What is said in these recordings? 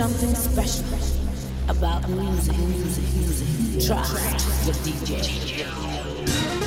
something special about music, music, music. Try the DJ.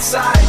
outside.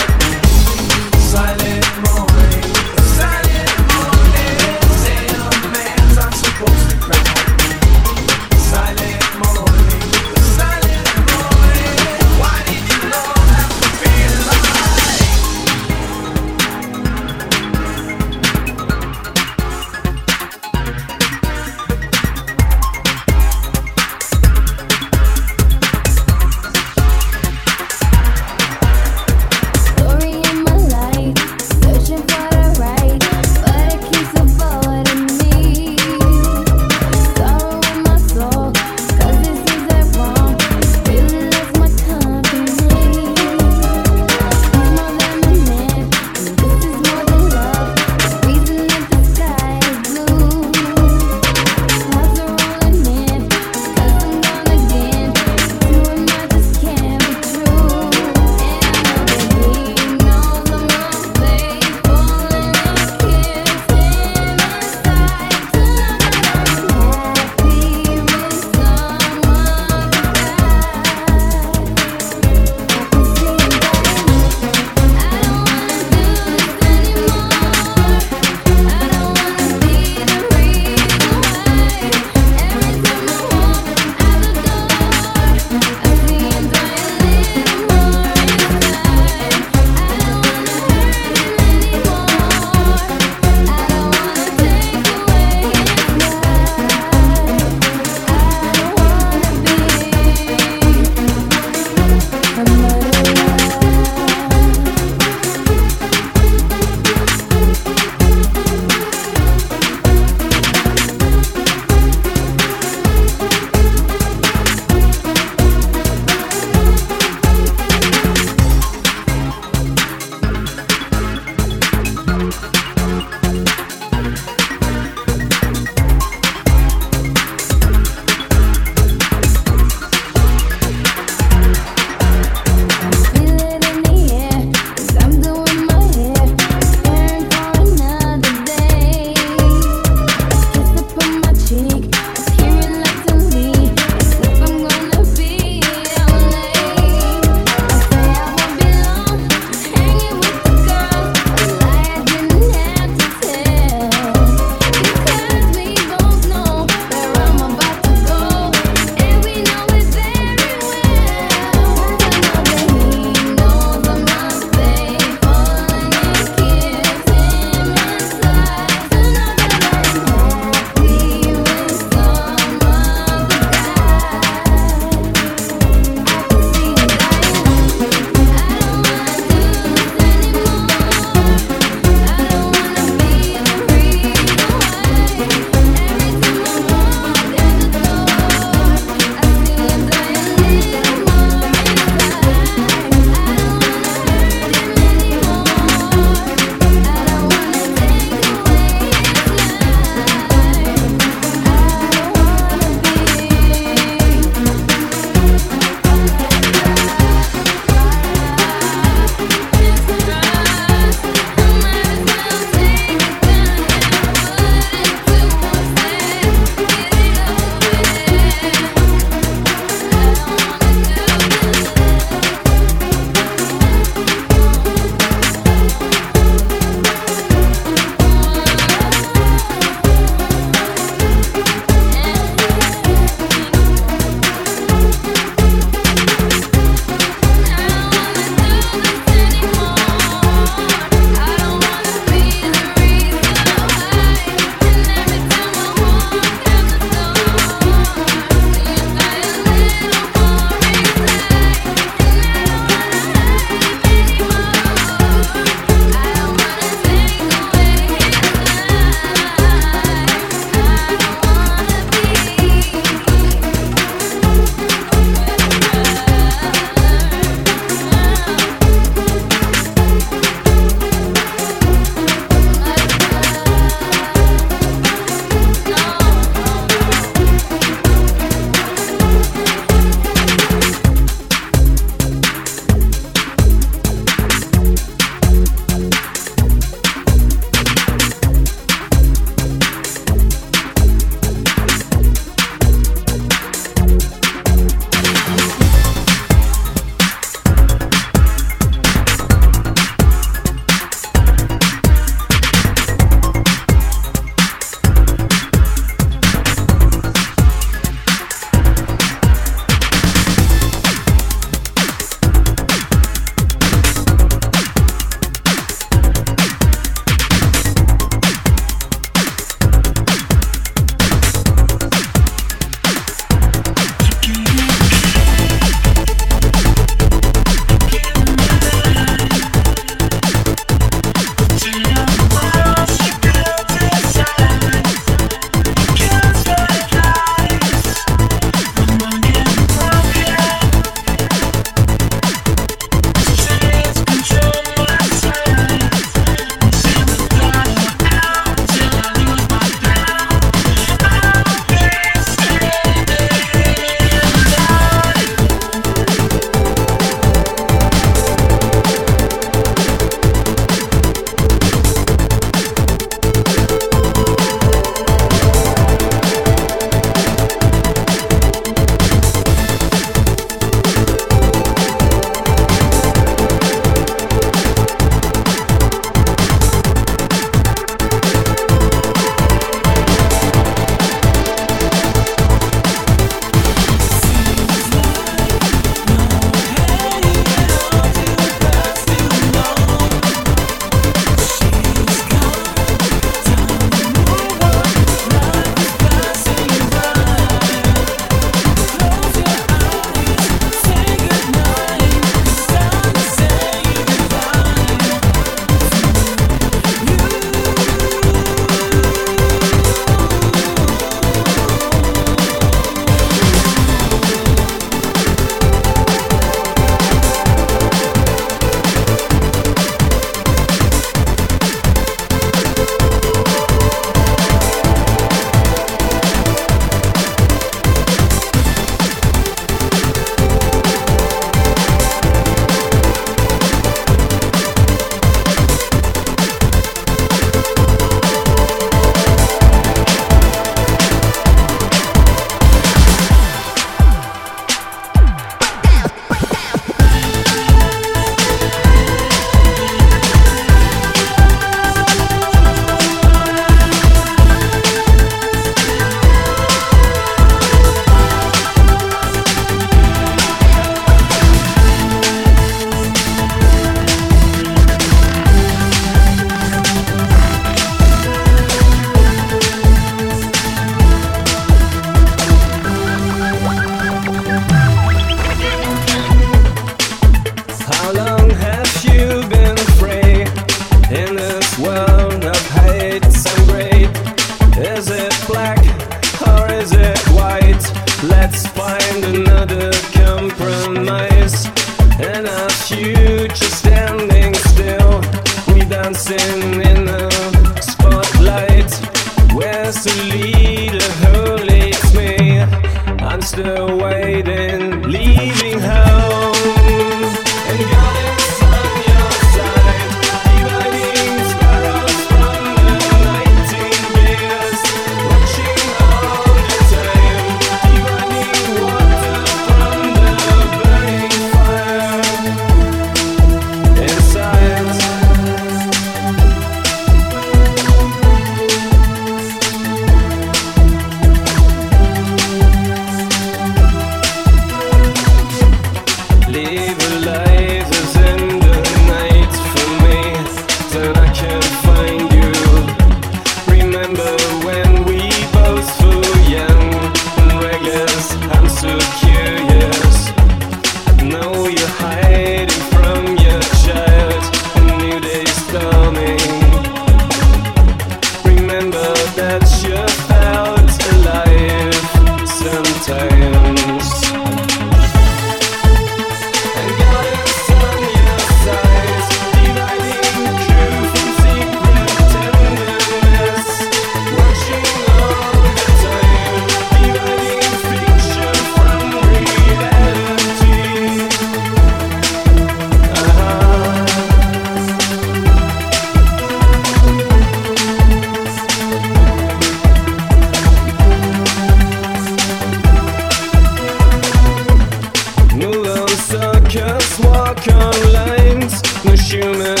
On lines. No human